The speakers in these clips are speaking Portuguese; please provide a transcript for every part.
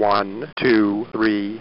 One, two, three.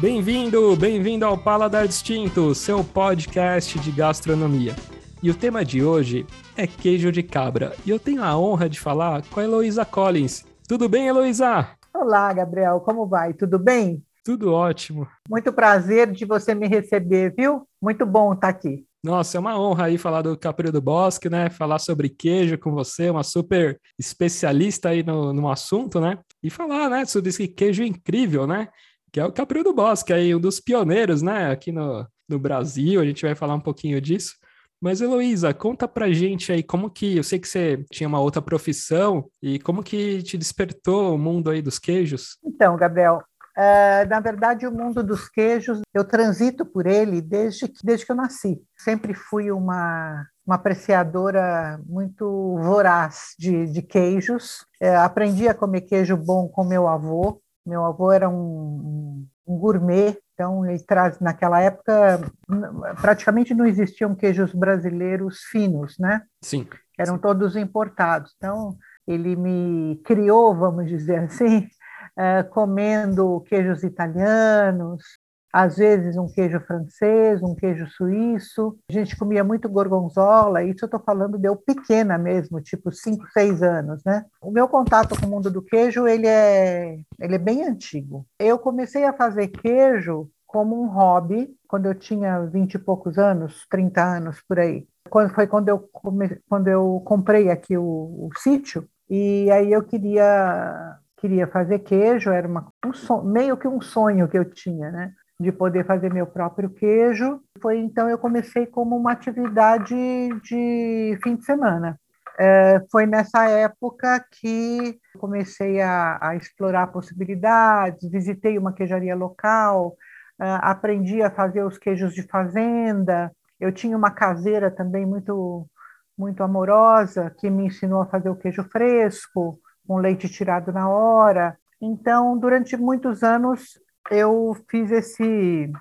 Bem-vindo, bem-vindo ao Paladar Distinto, seu podcast de gastronomia. E o tema de hoje é queijo de cabra. E eu tenho a honra de falar com a Heloísa Collins. Tudo bem, Heloísa? Olá, Gabriel, como vai? Tudo bem? Tudo ótimo. Muito prazer de você me receber, viu? Muito bom estar aqui. Nossa, é uma honra aí falar do Capri do Bosque, né? Falar sobre queijo com você, uma super especialista aí no, no assunto, né? E falar, né, sobre esse queijo incrível, né? Que é o Capri do Bosque, aí um dos pioneiros, né, aqui no, no Brasil. A gente vai falar um pouquinho disso. Mas, Heloísa, conta pra gente aí como que. Eu sei que você tinha uma outra profissão e como que te despertou o mundo aí dos queijos? Então, Gabriel, Uh, na verdade, o mundo dos queijos, eu transito por ele desde que, desde que eu nasci. Sempre fui uma, uma apreciadora muito voraz de, de queijos. Uh, aprendi a comer queijo bom com meu avô. Meu avô era um, um gourmet, então ele traz naquela época praticamente não existiam queijos brasileiros finos, né? Sim. Eram todos importados. Então ele me criou, vamos dizer assim, uh, comendo queijos italianos, às vezes um queijo francês, um queijo suíço. A gente comia muito gorgonzola, isso eu estou falando de eu pequena mesmo, tipo 5, 6 anos, né? O meu contato com o mundo do queijo, ele é, ele é bem antigo. Eu comecei a fazer queijo como um hobby quando eu tinha 20 e poucos anos, 30 anos por aí. Quando, foi quando eu, come, quando eu comprei aqui o, o sítio, e aí eu queria queria fazer queijo, era uma, um sonho, meio que um sonho que eu tinha, né? De poder fazer meu próprio queijo. Foi então eu comecei como uma atividade de fim de semana. É, foi nessa época que comecei a, a, explorar possibilidades, visitei uma queijaria local, uh, aprendi a fazer os queijos de fazenda. Eu tinha uma caseira também muito muito amorosa que me ensinou a fazer o queijo fresco com leite tirado na hora. Então, durante muitos anos, eu fiz esse,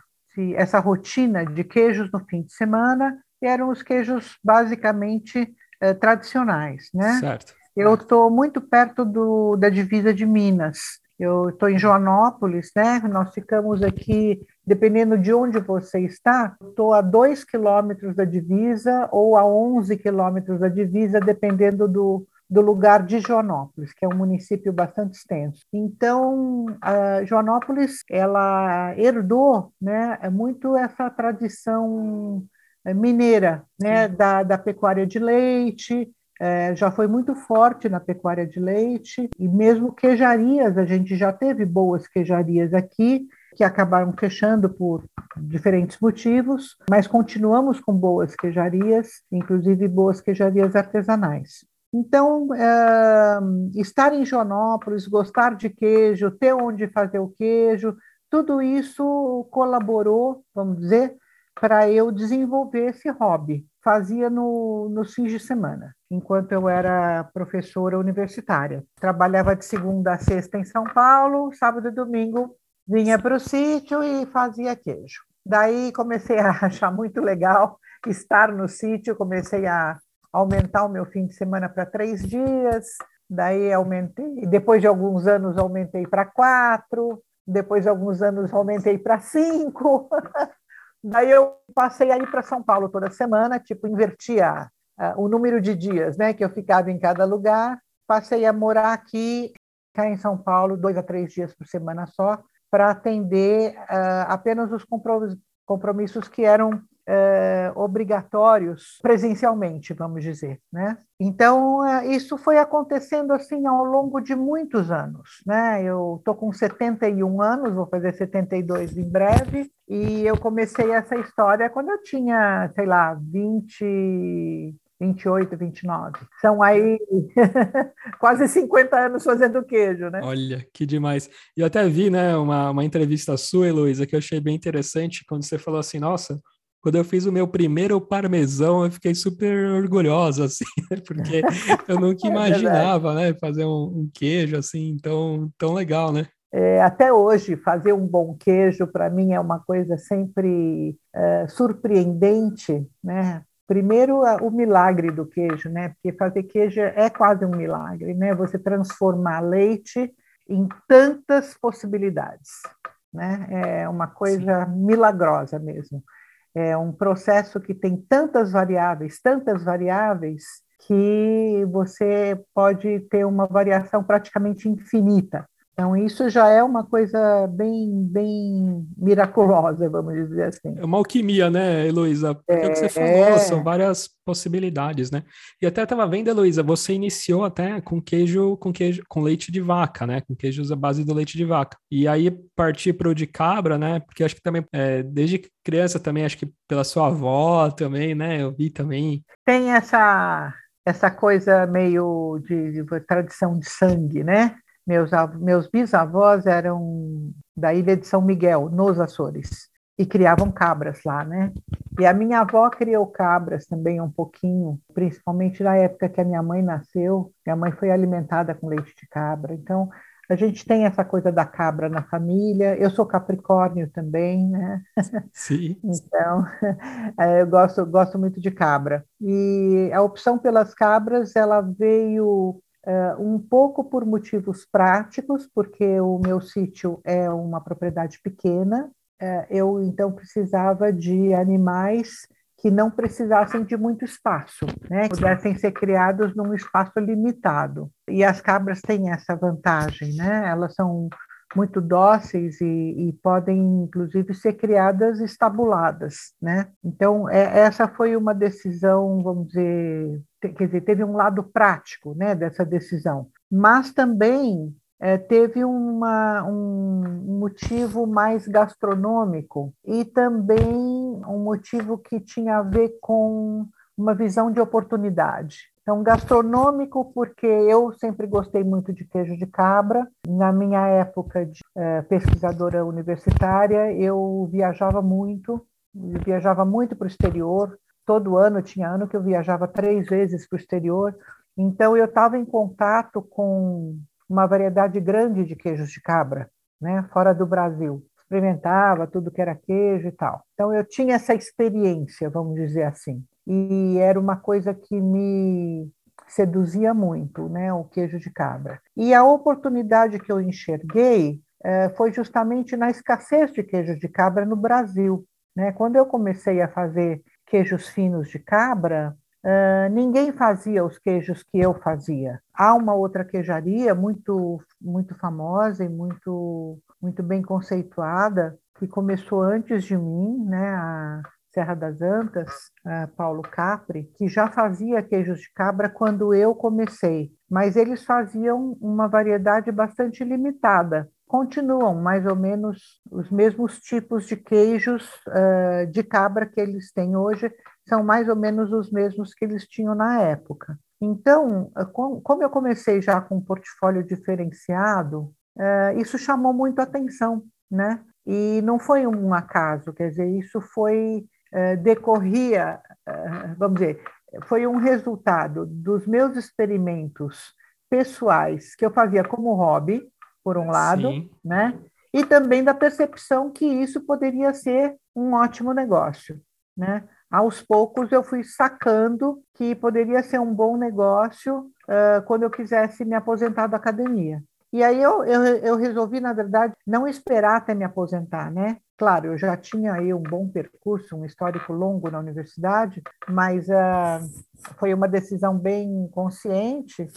essa rotina de queijos no fim de semana, e eram os queijos basicamente eh, tradicionais, né? Certo. Eu estou muito perto do, da divisa de Minas. Eu estou em Joanópolis, né? Nós ficamos aqui, dependendo de onde você está, estou a 2 quilômetros da divisa ou a 11 quilômetros da divisa, dependendo do, do lugar de Joanópolis, que é um município bastante extenso. Então, a Joanópolis, ela herdou né, muito essa tradição eh, mineira, né, da, da pecuária de leite, é, já foi muito forte na pecuária de leite, e mesmo queijarias, a gente já teve boas queijarias aqui, que acabaram fechando por diferentes motivos, mas continuamos com boas queijarias, inclusive boas queijarias artesanais. Então, é, estar em Joanópolis, gostar de queijo, ter onde fazer o queijo, tudo isso colaborou, vamos dizer, para eu desenvolver esse hobby. Fazia no, no fins de semana, enquanto eu era professora universitária. Trabalhava de segunda a sexta em São Paulo, sábado e domingo vinha para o sítio e fazia queijo. Daí comecei a achar muito legal estar no sítio, comecei a aumentar o meu fim de semana para três dias, daí aumentei, depois de alguns anos aumentei para quatro, depois de alguns anos aumentei para cinco, daí eu passei aí para São Paulo toda semana, tipo, invertia uh, o número de dias né, que eu ficava em cada lugar, passei a morar aqui, cá em São Paulo, dois a três dias por semana só, para atender uh, apenas os compromissos que eram é, obrigatórios presencialmente, vamos dizer, né? Então é, isso foi acontecendo assim ao longo de muitos anos, né? Eu estou com 71 anos, vou fazer 72 em breve, e eu comecei essa história quando eu tinha, sei lá, 20 28, 29. São aí quase 50 anos fazendo queijo, né? Olha, que demais. E eu até vi, né, uma, uma entrevista sua, Heloísa, que eu achei bem interessante, quando você falou assim, nossa, quando eu fiz o meu primeiro parmesão, eu fiquei super orgulhosa, assim, né? porque eu nunca é imaginava, né, fazer um, um, queijo assim tão, tão legal, né? É, até hoje, fazer um bom queijo, para mim, é uma coisa sempre é, surpreendente, né? Primeiro, o milagre do queijo, né? Porque fazer queijo é quase um milagre, né? Você transformar leite em tantas possibilidades, né? É uma coisa Sim. milagrosa mesmo. É um processo que tem tantas variáveis, tantas variáveis, que você pode ter uma variação praticamente infinita. Então, isso já é uma coisa bem, bem miraculosa, vamos dizer assim. É uma alquimia, né, Heloísa? Porque é, o que você falou, é... são várias possibilidades, né? E até estava vendo, Heloísa, você iniciou até com queijo, com queijo, com leite de vaca, né? Com queijos à base do leite de vaca. E aí partir para o de cabra, né? Porque acho que também, é, desde criança também, acho que pela sua avó também, né? Eu vi também. Tem essa essa coisa meio de, de tradição de sangue, né? Meus, meus bisavós eram da ilha de São Miguel, nos Açores, e criavam cabras lá, né? E a minha avó criou cabras também um pouquinho, principalmente na época que a minha mãe nasceu. Minha mãe foi alimentada com leite de cabra. Então, a gente tem essa coisa da cabra na família. Eu sou capricórnio também, né? Sim. então, é, eu gosto, gosto muito de cabra. E a opção pelas cabras, ela veio Uh, um pouco por motivos práticos, porque o meu sítio é uma propriedade pequena, uh, eu então precisava de animais que não precisassem de muito espaço, né? que pudessem ser criados num espaço limitado. E as cabras têm essa vantagem, né? elas são muito dóceis e, e, podem, inclusive, ser criadas estabuladas, né? Então, é, essa foi uma decisão, vamos dizer, quer dizer, teve um lado prático, né, dessa decisão, mas também é, teve uma, um motivo mais gastronômico e também um motivo que tinha a ver com uma visão de oportunidade. Então, gastronômico, porque eu sempre gostei muito de queijo de cabra. Na minha época de é, pesquisadora universitária, eu viajava muito, viajava muito para o exterior. Todo ano, tinha ano que eu viajava três vezes para o exterior. Então, eu estava em contato com uma variedade grande de queijos de cabra, né, fora do Brasil. Experimentava tudo que era queijo e tal. Então, eu tinha essa experiência, vamos dizer assim e era uma coisa que me seduzia muito, né, o queijo de cabra. E a oportunidade que eu enxerguei eh, foi justamente na escassez de queijos de cabra no Brasil. Né? Quando eu comecei a fazer queijos finos de cabra, uh, ninguém fazia os queijos que eu fazia. Há uma outra queijaria muito muito famosa e muito muito bem conceituada que começou antes de mim, né, a, Serra das Antas, Paulo Capri, que já fazia queijos de cabra quando eu comecei, mas eles faziam uma variedade bastante limitada. Continuam mais ou menos os mesmos tipos de queijos uh, de cabra que eles têm hoje, são mais ou menos os mesmos que eles tinham na época. Então, como eu comecei já com um portfólio diferenciado, uh, isso chamou muito atenção, né? E não foi um acaso, quer dizer, isso foi eh, decorria, eh, vamos dizer, foi um resultado dos meus experimentos pessoais que eu fazia como hobby, por um lado, Sim. né? E também da percepção que isso poderia ser um ótimo negócio, né? Aos poucos eu fui sacando que poderia ser um bom negócio uh, quando eu quisesse me aposentar da academia. E aí eu, eu, eu, resolvi, na verdade, não esperar até me aposentar, né? Claro, eu já tinha aí um bom percurso, um histórico longo na universidade, mas uh, foi uma decisão bem consciente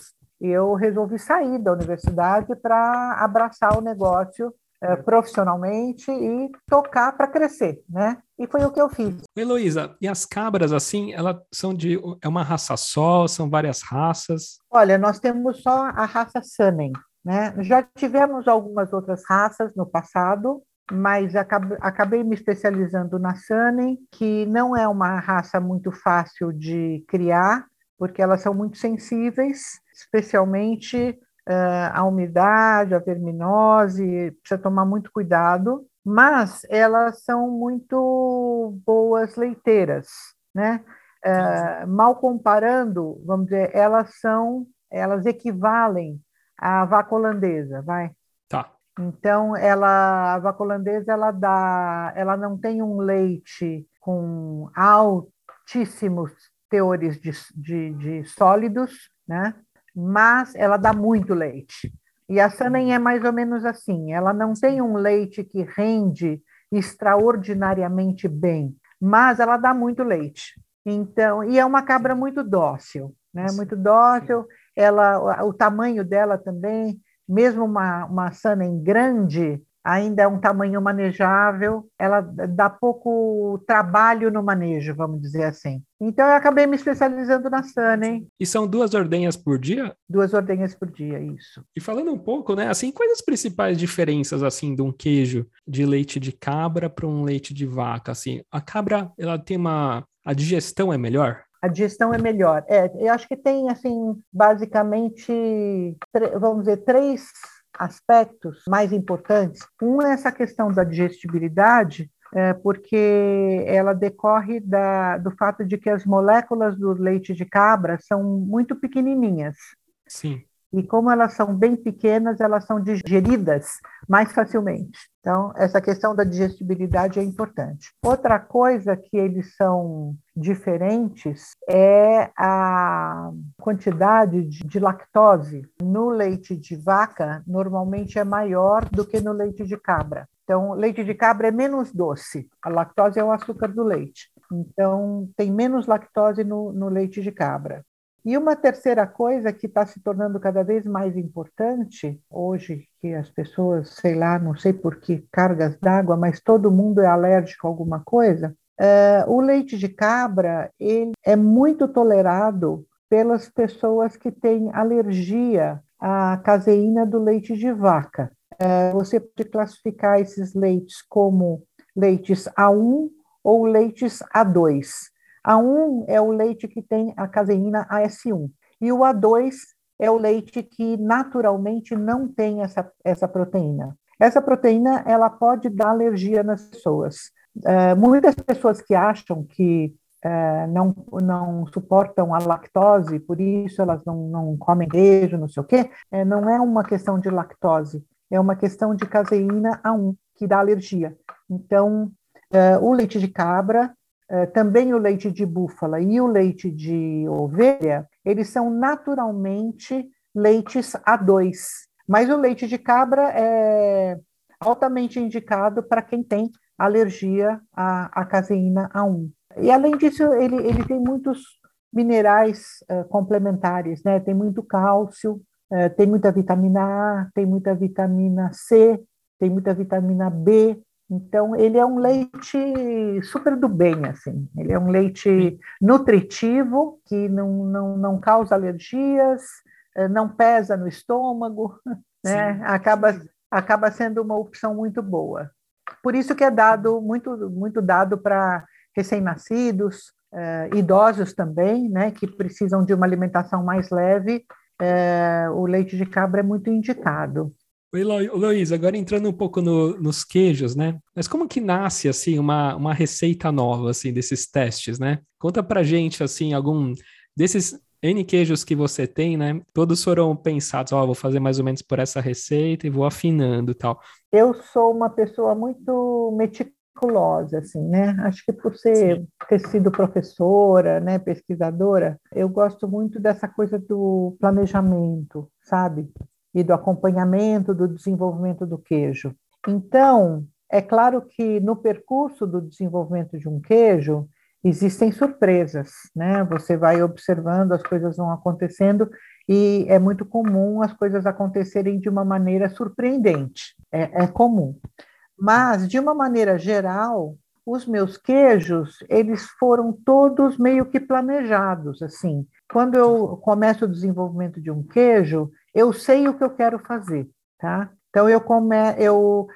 eu resolvi sair da universidade para abraçar o negócio uh, profissionalmente e tocar para crescer, né? E foi o que eu fiz. Heloísa, e as cabras, assim, elas são de. É uma raça só? São várias raças? Olha, nós temos só a raça Sanem, né? Já tivemos algumas outras raças no passado, mas acabei me especializando na Sanem, que não é uma raça muito fácil de criar, porque elas são muito sensíveis, especialmente uh, à umidade, à verminose, precisa tomar muito cuidado, mas elas são muito boas leiteiras, né? Uh, mal comparando, vamos dizer, elas são, elas equivalem a vaca holandesa, vai. Tá. Então, ela, a vaca holandesa, ela dá, ela não tem um leite com altíssimos teores de, de, de sólidos, né? Mas ela dá muito leite. E a Sanem é mais ou menos assim, ela não tem um leite que rende extraordinariamente bem, mas ela dá muito leite. Então, e é uma cabra muito dócil, né? Muito dócil. Ela, o tamanho dela também, mesmo uma, uma Sanem grande, ainda é um tamanho manejável, ela dá pouco trabalho no manejo, vamos dizer assim. Então eu acabei me especializando na Sunny. E são duas ordenhas por dia? Duas ordenhas por dia, isso. E falando um pouco, né, assim, quais as principais diferenças assim de um queijo de leite de cabra para um leite de vaca, assim? A cabra, ela tem uma a digestão é melhor? a digestão é melhor. É, eu acho que tem, assim, basicamente, vamos dizer, três aspectos mais importantes. Um é essa questão da digestibilidade, é, porque ela decorre da, do fato de que as moléculas do leite de cabra são muito pequenininhas. Sim. E como elas são bem pequenas, elas são digeridas mais facilmente. Então, essa questão da digestibilidade é importante. Outra coisa que eles são diferentes é a quantidade de lactose. No leite de vaca, normalmente é maior do que no leite de cabra. Então, leite de cabra é menos doce. A lactose é o açúcar do leite. Então, tem menos lactose no, no leite de cabra. E uma terceira coisa que está se tornando cada vez mais importante hoje, que as pessoas, sei lá, não sei por que cargas d'água, mas todo mundo é alérgico a alguma coisa, é, o leite de cabra ele é muito tolerado pelas pessoas que têm alergia à caseína do leite de vaca. É, você pode classificar esses leites como leites A1 ou leites A2. A1 é o leite que tem a caseína AS1 e o A2 é o leite que naturalmente não tem essa, essa proteína. Essa proteína ela pode dar alergia nas pessoas. Uh, muitas pessoas que acham que uh, não, não suportam a lactose, por isso elas não, não comem queijo, não sei o quê, uh, não é uma questão de lactose, é uma questão de caseína A1, que dá alergia. Então, o leite de cabra também o leite de búfala e o leite de ovelha, eles são naturalmente leites A2, mas o leite de cabra é altamente indicado para quem tem alergia à, à, caseína A1. E além disso, ele, ele tem muitos minerais uh, complementares, né? Tem muito cálcio, uh, tem muita vitamina A, tem muita vitamina C, tem muita vitamina B, então, ele é um leite super do bem, assim. Ele é um leite nutritivo, que não, não, não causa alergias, eh, não pesa no estômago, né? Acaba, acaba sendo uma opção muito boa. Por isso que é dado, muito, muito dado para recém-nascidos, eh, idosos também, né? Que precisam de uma alimentação mais leve, eh, o leite de cabra é muito indicado. Oi, Luiz, agora entrando um pouco no, nos queijos, né? Mas como que nasce, assim, uma, uma receita nova, assim, desses testes, né? Conta pra gente, assim, algum desses N queijos que você tem, né? Todos foram pensados, ó, oh, vou fazer mais ou menos por essa receita e vou afinando tal. Eu sou uma pessoa muito meticulosa, assim, né? Acho que por ser, Sim. ter sido professora, né, pesquisadora, eu gosto muito dessa coisa do planejamento, sabe? E do acompanhamento do desenvolvimento do queijo. Então, é claro que no percurso do desenvolvimento de um queijo existem surpresas, né? Você vai observando, as coisas vão acontecendo e é muito comum as coisas acontecerem de uma maneira surpreendente, é, é comum. Mas, de uma maneira geral, os meus queijos, eles foram todos meio que planejados, assim. Quando eu começo o desenvolvimento de um queijo, eu sei o que eu quero fazer, tá? Então eu come, eu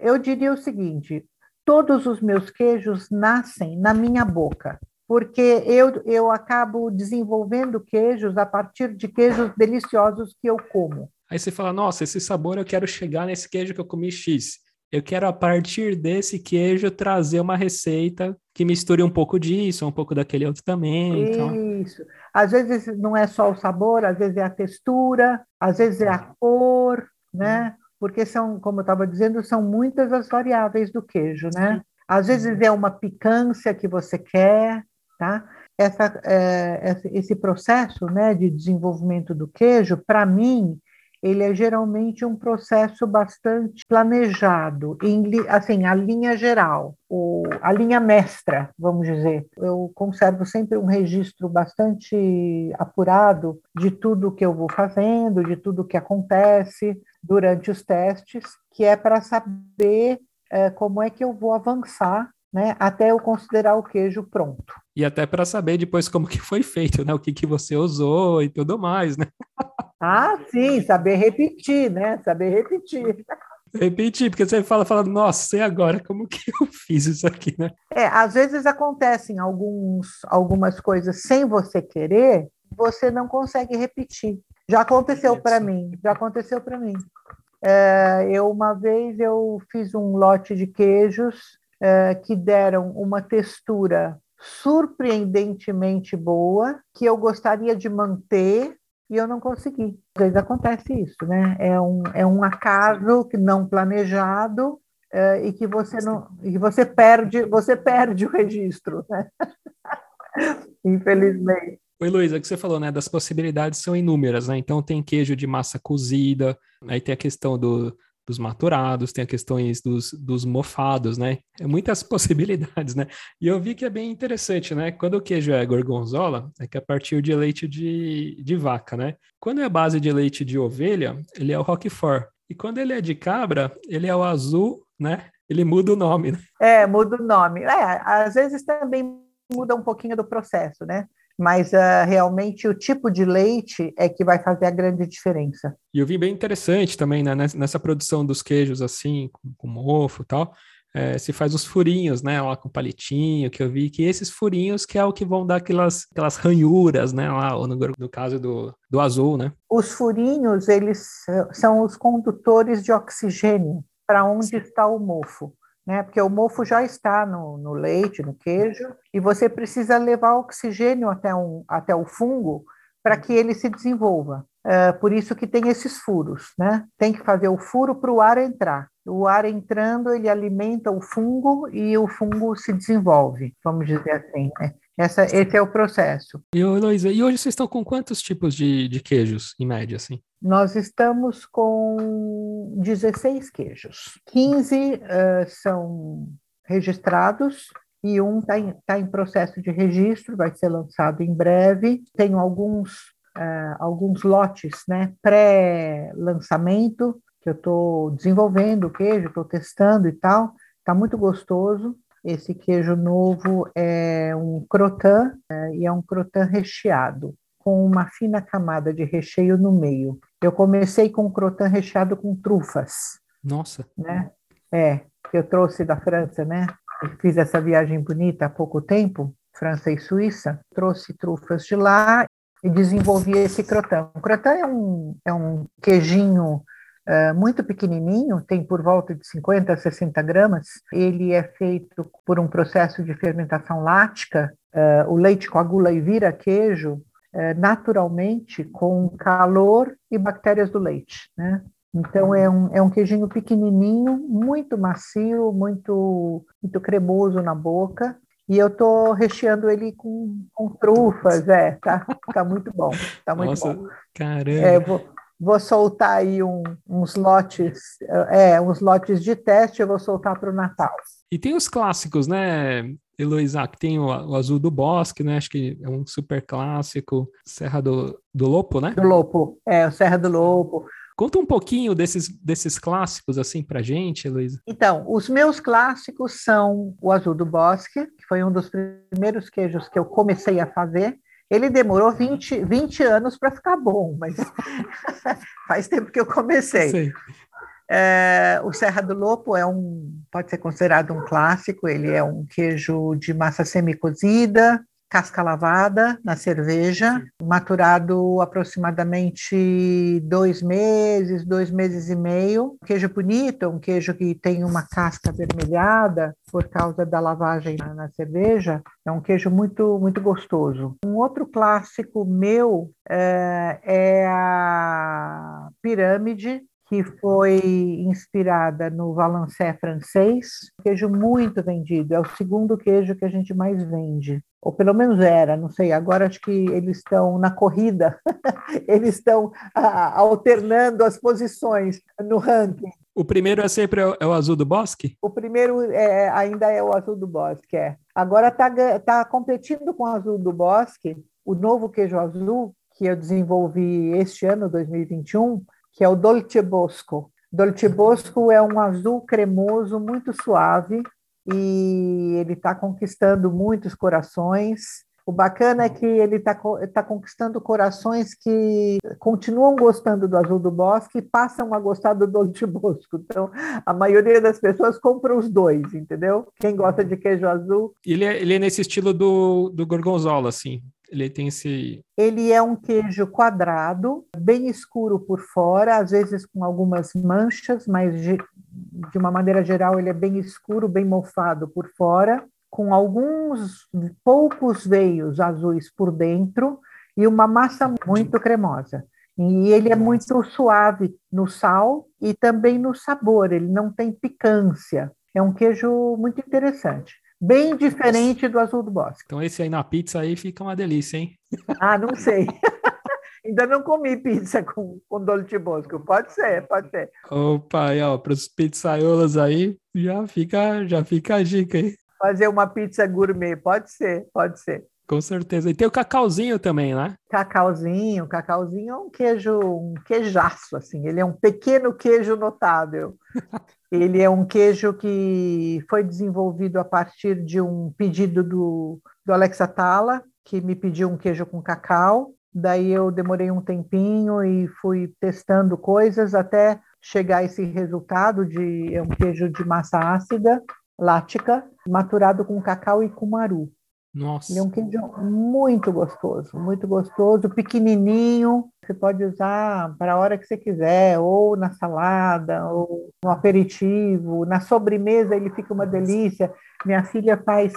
eu diria o seguinte: todos os meus queijos nascem na minha boca, porque eu eu acabo desenvolvendo queijos a partir de queijos deliciosos que eu como. Aí você fala: "Nossa, esse sabor eu quero chegar nesse queijo que eu comi X". Eu quero, a partir desse queijo, trazer uma receita que misture um pouco disso, um pouco daquele outro também. Então. Isso. Às vezes não é só o sabor, às vezes é a textura, às vezes é a cor, né? Porque são, como eu estava dizendo, são muitas as variáveis do queijo, né? Às vezes é uma picância que você quer, tá? essa, é, esse processo né, de desenvolvimento do queijo, para mim, ele é geralmente um processo bastante planejado, em, assim, a linha geral, o, a linha mestra, vamos dizer. Eu conservo sempre um registro bastante apurado de tudo que eu vou fazendo, de tudo que acontece durante os testes, que é para saber é, como é que eu vou avançar né, até eu considerar o queijo pronto. E até para saber depois como que foi feito, né, o que, que você usou e tudo mais, né? Ah, sim, saber repetir, né? Saber repetir. Repetir, porque você fala, fala, nossa, e agora? Como que eu fiz isso aqui, né? É, às vezes acontecem alguns, algumas coisas sem você querer, você não consegue repetir. Já aconteceu para mim, já aconteceu para mim. É, eu uma vez eu fiz um lote de queijos que deram uma textura surpreendentemente boa, que eu gostaria de manter e eu não consegui. Às vezes acontece isso, né? É um, é um acaso que não planejado é, e que você não e você perde você perde o registro, né? Infelizmente. Oi, Luísa, que você falou, né? Das possibilidades são inúmeras, né? Então tem queijo de massa cozida, aí tem a questão do, dos maturados, tem a questões dos, dos mofados, né? É muitas possibilidades, né? E eu vi que é bem interessante, né? Quando o queijo é gorgonzola, é que é a partir de leite de, de vaca, né? Quando é a base de leite de ovelha, ele é o Roquefort. E quando ele é de cabra, ele é o azul, né? Ele muda o nome, né? É, muda o nome. É, às vezes também muda um pouquinho do processo, né? Mas uh, realmente o tipo de leite é que vai fazer a grande diferença. E eu vi bem interessante também, né, nessa produção dos queijos assim, com, com mofo e tal, é, se faz os furinhos, né, lá com palitinho, que eu vi que esses furinhos que é o que vão dar aquelas, aquelas ranhuras, né, lá, no, no caso do, do azul, né? Os furinhos, eles são os condutores de oxigênio para onde está o mofo né? Porque o mofo já está no, no, leite, no queijo, e você precisa levar oxigênio até, um, até o fungo para que ele se desenvolva. É, por isso que tem esses furos, né? Tem que fazer o furo para o ar entrar. O ar entrando, ele alimenta o fungo e o fungo se desenvolve, vamos dizer assim. Né? Essa, esse é o processo. E, Heloísa, e hoje vocês estão com quantos tipos de, de queijos, em média, assim? Nós estamos com 16 queijos. 15 uh, são registrados e um está em, tá em processo de registro, vai ser lançado em breve. Tenho alguns, uh, alguns lotes né, pré-lançamento, que eu estou desenvolvendo o queijo, estou testando e tal. Está muito gostoso. Esse queijo novo é um crotin uh, e é um crotin recheado com uma fina camada de recheio no meio. Eu comecei com croton recheado com trufas. Nossa. Né? É, eu trouxe da França, né? Eu fiz essa viagem bonita há pouco tempo, França e Suíça. Trouxe trufas de lá e desenvolvi esse croton. O croton é um, é um queijinho Uh, muito pequenininho, tem por volta de 50 a 60 gramas. Ele é feito por um processo de fermentação lática. Uh, o leite coagula e vira queijo naturalmente com calor e bactérias do leite, né? Então é um, é um queijinho pequenininho, muito macio, muito, muito cremoso na boca. E eu tô recheando ele com, com trufas, é, tá, tá muito bom, tá muito Nossa, bom. Caramba! É, vou, vou soltar aí um, uns lotes, é, uns lotes de teste, eu vou soltar para o Natal. E tem os clássicos, né, Heloísa, que tem o, o, Azul do Bosque, né? Acho que é um super clássico. Serra do, do Lopo, né? Do Lopo, é, o Serra do Lopo. Conta um pouquinho desses, desses clássicos, assim, pra gente, Heloísa. Então, os meus clássicos são o Azul do Bosque, que foi um dos primeiros queijos que eu comecei a fazer. Ele demorou 20, 20 anos para ficar bom, mas faz tempo que eu comecei. Sei. É, o Serra do Lopo é um, pode ser considerado um clássico, ele é um queijo de massa semi-cozida, casca lavada na cerveja, maturado aproximadamente dois meses, dois meses e meio. Queijo bonito, um queijo que tem uma casca avermelhada por causa da lavagem na, na cerveja. É um queijo muito, muito gostoso. Um outro clássico meu é, é a pirâmide, que foi inspirada no Valencé francês, queijo muito vendido, é o segundo queijo que a gente mais vende, ou pelo menos era, não sei, agora acho que eles estão na corrida, eles estão ah, alternando as posições no ranking. O primeiro é sempre é o azul do bosque? O primeiro é, ainda é o azul do bosque, é. Agora está tá competindo com o azul do bosque, o novo queijo azul, que eu desenvolvi este ano, 2021, que é o Dolce Bosco. Dolce Bosco é um azul cremoso muito suave e ele está conquistando muitos corações. O bacana é que ele está tá conquistando corações que continuam gostando do azul do bosque e passam a gostar do Dolce Bosco. Então, a maioria das pessoas compra os dois, entendeu? Quem gosta de queijo azul. Ele é, ele é nesse estilo do, do gorgonzola, assim. Ele tem esse. Ele é um queijo quadrado, bem escuro por fora, às vezes com algumas manchas, mas de, de uma maneira geral ele é bem escuro, bem mofado por fora, com alguns poucos veios azuis por dentro e uma massa muito cremosa. E ele é muito suave no sal e também no sabor, ele não tem picância. É um queijo muito interessante bem diferente do azul do bosque. Então esse aí na pizza aí fica uma delícia, hein? Ah, não sei. Ainda não comi pizza com, com Dolce Bosco. Pode ser, pode ser. Opa, e ó, para os pizzaiolas aí, já fica, já fica a dica, hein? Fazer uma pizza gourmet, pode ser, pode ser. Com certeza. E tem o cacauzinho também, né? Cacauzinho, cacauzinho é um queijo, um queijaço, assim. Ele é um pequeno queijo notável. Ele é um queijo que foi desenvolvido a partir de um pedido do, do Alex Atala, que me pediu um queijo com cacau. Daí eu demorei um tempinho e fui testando coisas até chegar a esse resultado de é um queijo de massa ácida, lática, maturado com cacau e cumaru. Nossa. Ele é um queijo muito gostoso, muito gostoso, pequenininho. Você pode usar para a hora que você quiser, ou na salada, ou no aperitivo. Na sobremesa ele fica uma delícia. Minha filha faz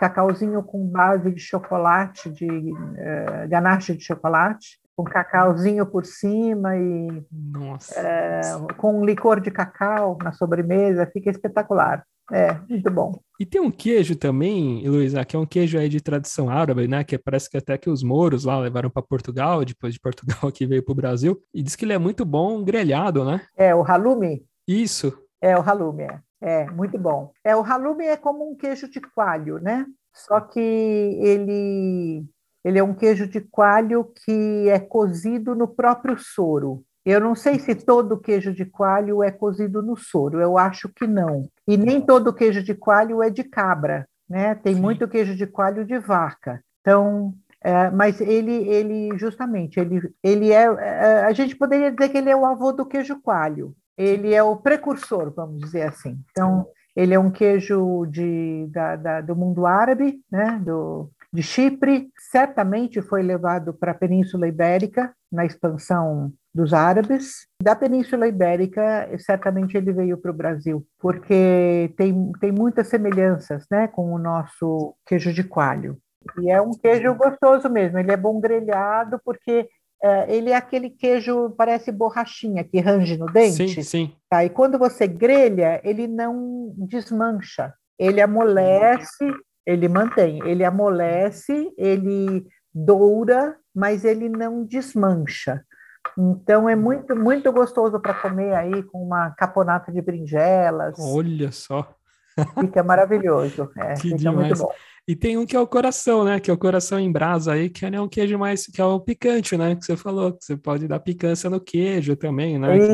cacauzinho com base de chocolate, de uh, ganache de chocolate, com cacauzinho por cima e uh, com licor de cacau na sobremesa, fica espetacular. É, muito bom. E tem um queijo também, Luísa, que é um queijo aí de tradição árabe, né? Que parece que até que os mouros lá levaram para Portugal, depois de Portugal aqui veio para o Brasil. E diz que ele é muito bom grelhado, né? É, o halloumi? Isso. É, o halloumi, é. É, muito bom. É, o halloumi é como um queijo de coalho, né? Só que ele, ele é um queijo de coalho que é cozido no próprio soro. Eu não sei se todo queijo de coalho é cozido no soro, eu acho que não. E nem todo queijo de coalho é de cabra, né? Tem Sim. muito queijo de coalho de vaca. Então, é, mas ele, ele justamente, ele, ele é, é, a gente poderia dizer que ele é o avô do queijo coalho. Ele é o precursor, vamos dizer assim. Então, ele é um queijo de, da, da, do mundo árabe, né? Do, de Chipre, certamente foi levado para a Península Ibérica na expansão dos árabes. Da Península Ibérica, certamente ele veio para o Brasil, porque tem, tem muitas semelhanças né, com o nosso queijo de coalho. E é um queijo gostoso mesmo, ele é bom grelhado, porque é, ele é aquele queijo, parece borrachinha, que range no dente. Sim, sim. Tá? E quando você grelha, ele não desmancha, ele amolece, ele mantém, ele amolece, ele doura, mas ele não desmancha. Então é muito, muito gostoso para comer aí com uma caponata de brinjelas. Olha só. Fica maravilhoso. É, que fica demais. muito bom. E tem um que é o coração, né? Que é o coração em brasa aí, que é um queijo mais, que é o picante, né? Que você falou, que você pode dar picância no queijo também, né? Isso,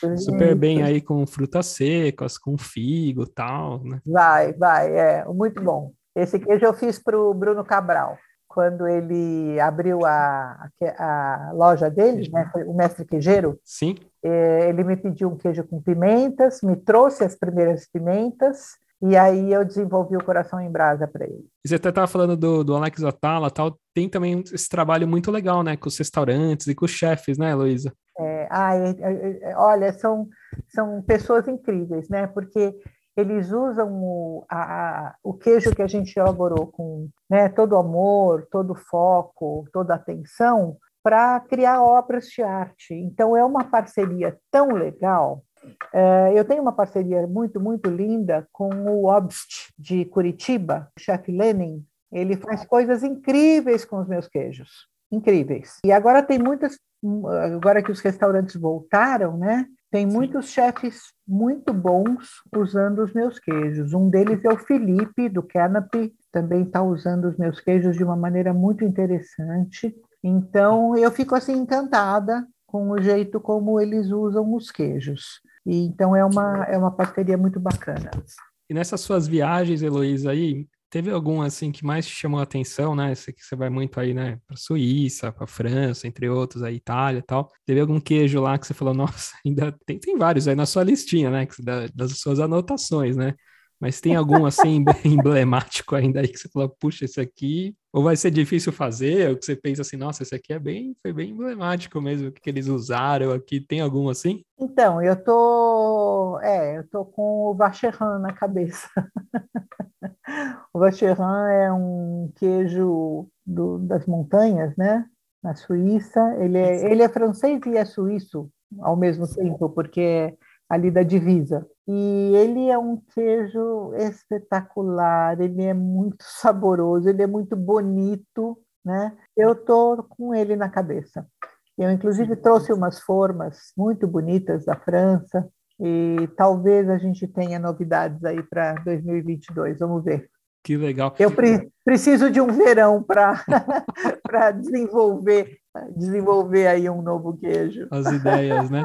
que vai super isso. bem aí com frutas secas, com figo e tal, né? Vai, vai, é muito bom. Esse queijo eu fiz para o Bruno Cabral quando ele abriu a, a, a loja dele, né, o mestre queijeiro, Sim. É, ele me pediu um queijo com pimentas, me trouxe as primeiras pimentas, e aí eu desenvolvi o coração em brasa para ele. Você até estava falando do, do Alex Atala, tal, tem também esse trabalho muito legal, né, com os restaurantes e com os chefes, né, Luísa? É, é, é, olha, são, são pessoas incríveis, né, porque eles usam o, a, o queijo que a gente elaborou com né, todo amor, todo foco, toda atenção, para criar obras de arte. Então, é uma parceria tão legal. É, eu tenho uma parceria muito, muito linda com o Obst de Curitiba, o chefe Lenin. Ele faz coisas incríveis com os meus queijos, incríveis. E agora tem muitas, agora que os restaurantes voltaram, né? Tem muitos chefes muito bons usando os meus queijos. Um deles é o Felipe, do Canopy, também está usando os meus queijos de uma maneira muito interessante. Então, eu fico assim encantada com o jeito como eles usam os queijos. E, então, é uma, é uma parceria muito bacana. E nessas suas viagens, Heloísa, aí, teve algum assim que mais te chamou a atenção, né? Sei que você vai muito aí, né, para Suíça, para França, entre outros, a Itália e tal. Teve algum queijo lá que você falou, nossa, ainda tem, tem vários aí na sua listinha, né, das suas anotações, né? Mas tem algum assim emblemático ainda aí que você falou, puxa, esse aqui, ou vai ser difícil fazer, ou que você pensa assim, nossa, esse aqui é bem, foi bem emblemático mesmo, que, eles usaram aqui, tem algum assim? Então, eu tô, é, eu tô com o Vacherin na cabeça. o Vacherin é um queijo do, das montanhas, né? Na Suíça, ele é, ele é francês e é suíço ao mesmo tempo, porque ali da divisa. E ele é um queijo espetacular, ele é muito saboroso, ele é muito bonito, né? Eu tô com ele na cabeça. Eu inclusive trouxe umas formas muito bonitas da França e talvez a gente tenha novidades aí para 2022. Vamos ver. Que legal. Eu pre preciso de um verão para desenvolver desenvolver aí um novo queijo. As ideias, né?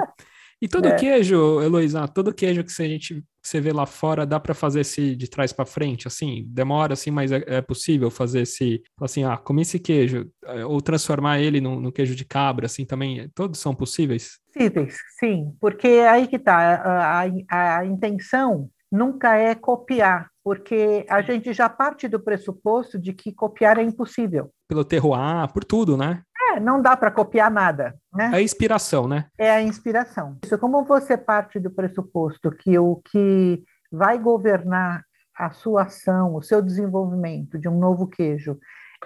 E todo é. queijo, Heloísa, todo queijo que a gente você vê lá fora, dá para fazer esse de trás para frente, assim, demora assim, mas é, é, possível fazer esse, assim, ah, comer esse queijo, é, ou transformar ele no, no, queijo de cabra, assim, também, todos são possíveis? Possíveis, sim, porque aí que tá, a, a, a intenção nunca é copiar, porque a gente já parte do pressuposto de que copiar é impossível. Pelo terroir, por tudo, né? É, não dá para copiar nada. Né? É a inspiração, né? É a inspiração. Isso, como você parte do pressuposto que o que vai governar a sua ação, o seu desenvolvimento de um novo queijo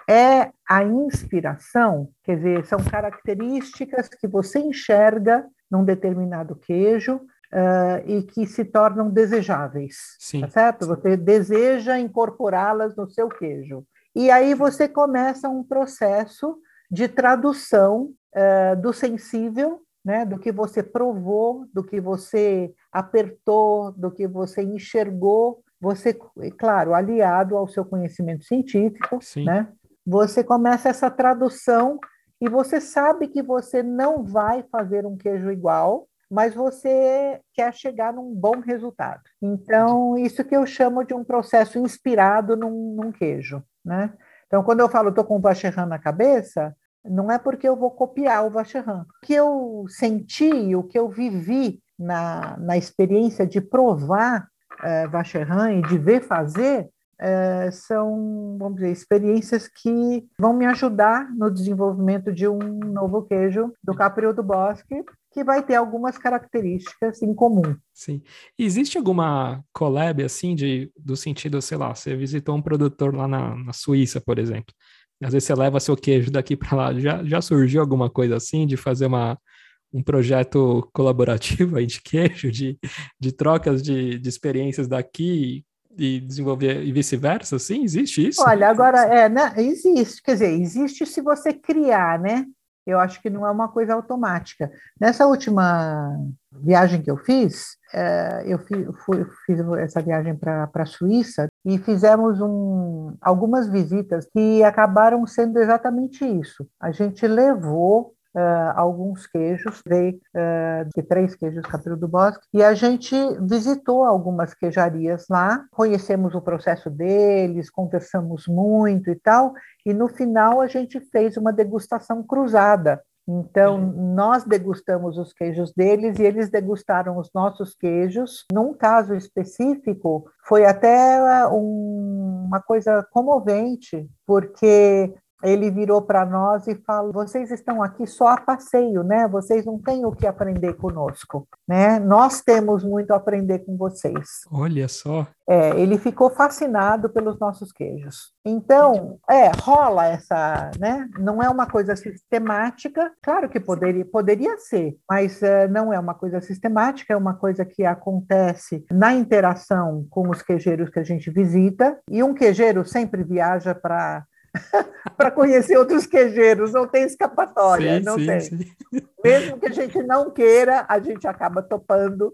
é a inspiração, quer dizer, são características que você enxerga num determinado queijo uh, e que se tornam desejáveis, Sim. tá certo? Você deseja incorporá-las no seu queijo. E aí você começa um processo de tradução uh, do sensível, né, do que você provou, do que você apertou, do que você enxergou, você, claro, aliado ao seu conhecimento científico, Sim. né, você começa essa tradução e você sabe que você não vai fazer um queijo igual, mas você quer chegar num bom resultado. Então, isso que eu chamo de um processo inspirado num, num queijo, né? Então, quando eu falo estou com o Vacherin na cabeça, não é porque eu vou copiar o Vacherin. O que eu senti, o que eu vivi na, na experiência de provar uh, Vacherin e de ver fazer, uh, são, vamos dizer, experiências que vão me ajudar no desenvolvimento de um novo queijo do Caprio do Bosque, que vai ter algumas características em comum. Sim. Existe alguma collab, assim, de, do sentido, sei lá, você visitou um produtor lá na, na Suíça, por exemplo, às vezes você leva seu queijo daqui para lá. Já, já surgiu alguma coisa assim de fazer uma, um projeto colaborativo aí de queijo, de, de trocas de, de experiências daqui e desenvolver e vice-versa? Sim, existe isso? Olha, agora é, né, existe, quer dizer, existe se você criar, né? Eu acho que não é uma coisa automática. Nessa última viagem que eu fiz, é, eu fiz, essa viagem para a Suíça e fizemos um, algumas visitas que acabaram sendo exatamente isso. A gente levou Uh, alguns queijos, veio uh, de três queijos Capelo do Bosque, e a gente visitou algumas queijarias lá, conhecemos o processo deles, conversamos muito e tal, e no final a gente fez uma degustação cruzada. Então, uhum. nós degustamos os queijos deles e eles degustaram os nossos queijos. Num caso específico, foi até um, uma coisa comovente, porque ele virou para nós e falou: vocês estão aqui só a passeio, né? Vocês não têm o que aprender conosco, né? Nós temos muito a aprender com vocês. Olha só. É, ele ficou fascinado pelos nossos queijos. Então, é, rola essa, né? Não é uma coisa sistemática, claro que poderia, poderia ser, mas uh, não é uma coisa sistemática, é uma coisa que acontece na interação com os queijeiros que a gente visita, e um queijeiro sempre viaja para para conhecer outros queijeiros, não tem escapatória, sim, não sim, tem. Sim. Mesmo que a gente não queira, a gente acaba topando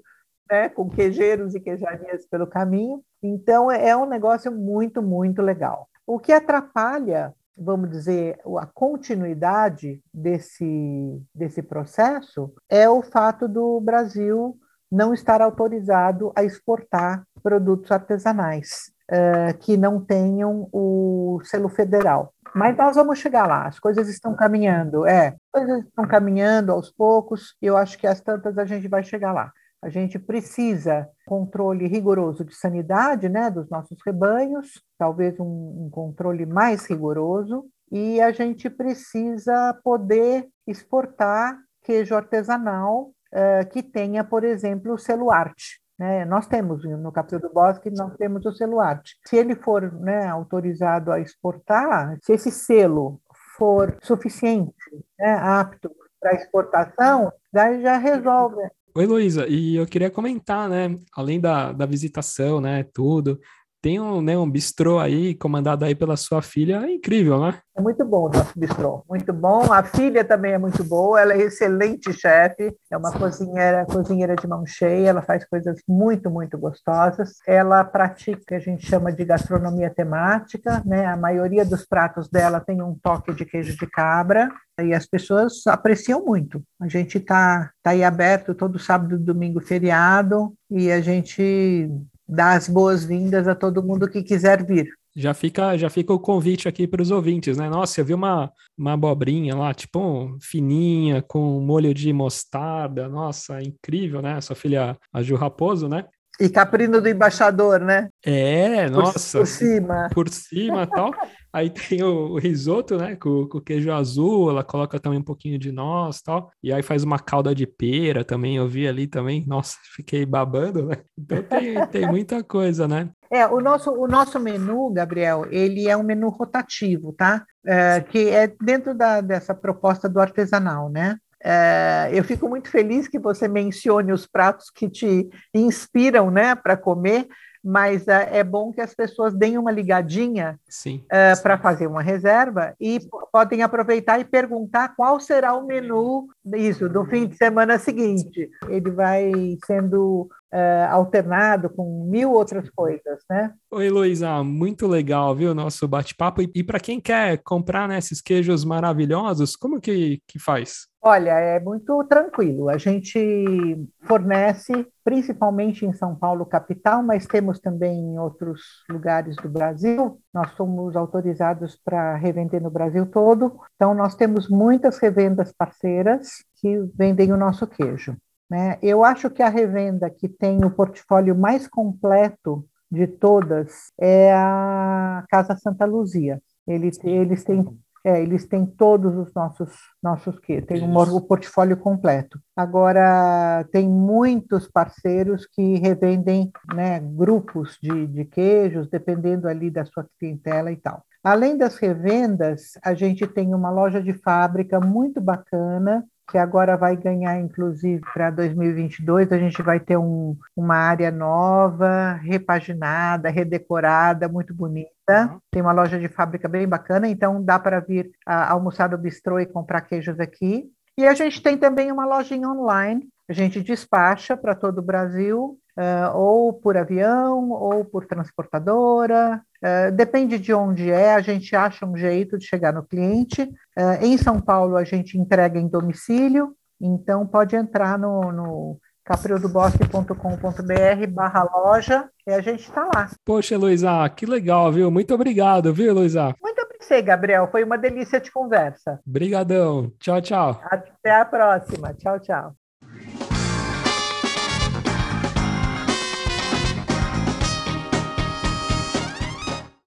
né, com queijeiros e queijarias pelo caminho. Então, é um negócio muito, muito legal. O que atrapalha, vamos dizer, a continuidade desse, desse processo é o fato do Brasil não estar autorizado a exportar produtos artesanais uh, que não tenham o selo federal. Mas nós vamos chegar lá, as coisas estão caminhando, é, as coisas estão caminhando aos poucos, e eu acho que às tantas a gente vai chegar lá. A gente precisa controle rigoroso de sanidade, né, dos nossos rebanhos, talvez um, um controle mais rigoroso, e a gente precisa poder exportar queijo artesanal uh, que tenha, por exemplo, o selo arte. Né? Nós temos no Capitão do Bosque, nós temos o selo arte. Se ele for né, autorizado a exportar, se esse selo for suficiente, né, apto para exportação, daí já resolve. Oi, Luísa, e eu queria comentar, né, além da, da visitação, né, tudo, tem um, né, um bistrô aí, comandado aí pela sua filha, é incrível, né? É muito bom o nosso bistrô, muito bom. A filha também é muito boa, ela é excelente chefe, é uma cozinheira, cozinheira de mão cheia, ela faz coisas muito, muito gostosas. Ela pratica, que a gente chama de gastronomia temática, né? A maioria dos pratos dela tem um toque de queijo de cabra, e as pessoas apreciam muito. A gente está tá aí aberto todo sábado, domingo, feriado, e a gente dar as boas-vindas a todo mundo que quiser vir. Já fica, já fica o convite aqui para os ouvintes, né? Nossa, eu vi uma, uma abobrinha lá, tipo, fininha, com molho de mostarda. Nossa, incrível, né? Sua filha, a Ju Raposo, né? E caprino do embaixador, né? É, nossa. Por cima. Por cima e tal. Aí tem o, o risoto, né? Com, com, queijo azul, ela coloca também um pouquinho de noz tal. E aí faz uma calda de pera também, eu vi ali também. Nossa, fiquei babando, né? Então tem, tem muita coisa, né? É, o nosso, o nosso menu, Gabriel, ele é um menu rotativo, tá? É, que é dentro da, dessa proposta do artesanal, né? É, eu fico muito feliz que você mencione os pratos que te inspiram né, para comer, mas uh, é bom que as pessoas deem uma ligadinha uh, para fazer uma reserva e podem aproveitar e perguntar qual será o menu isso do fim de semana seguinte. Ele vai sendo uh, alternado com mil outras coisas, né? Oi, Luísa, muito legal, viu, nosso bate-papo. E, e para quem quer comprar né, esses queijos maravilhosos, como que, que faz? Olha, é muito tranquilo. A gente fornece principalmente em São Paulo, capital, mas temos também em outros lugares do Brasil. Nós somos autorizados para revender no Brasil todo. Então, nós temos muitas revendas parceiras que vendem o nosso queijo. Né? Eu acho que a revenda que tem o portfólio mais completo de todas é a Casa Santa Luzia. Eles, eles têm é, eles têm todos os nossos nossos que tem um, o portfólio completo. Agora tem muitos parceiros que revendem né, grupos de, de queijos, dependendo ali da sua clientela e tal. Além das revendas, a gente tem uma loja de fábrica muito bacana que agora vai ganhar, inclusive, para 2022, a gente vai ter um, uma área nova, repaginada, redecorada, muito bonita. Uhum. Tem uma loja de fábrica bem bacana, então dá para vir a, almoçar no bistrô e comprar queijos aqui. E a gente tem também uma lojinha online, a gente despacha para todo o Brasil, uh, ou por avião, ou por transportadora, uh, depende de onde é, a gente acha um jeito de chegar no cliente. Uh, em São Paulo, a gente entrega em domicílio, então pode entrar no, no capriodobosque.com.br barra loja e a gente está lá. Poxa, Luísa, que legal, viu? Muito obrigado, viu, Luísa? Muito obrigado, Gabriel. Foi uma delícia de conversa. Obrigadão. Tchau, tchau. Até a próxima. Tchau, tchau.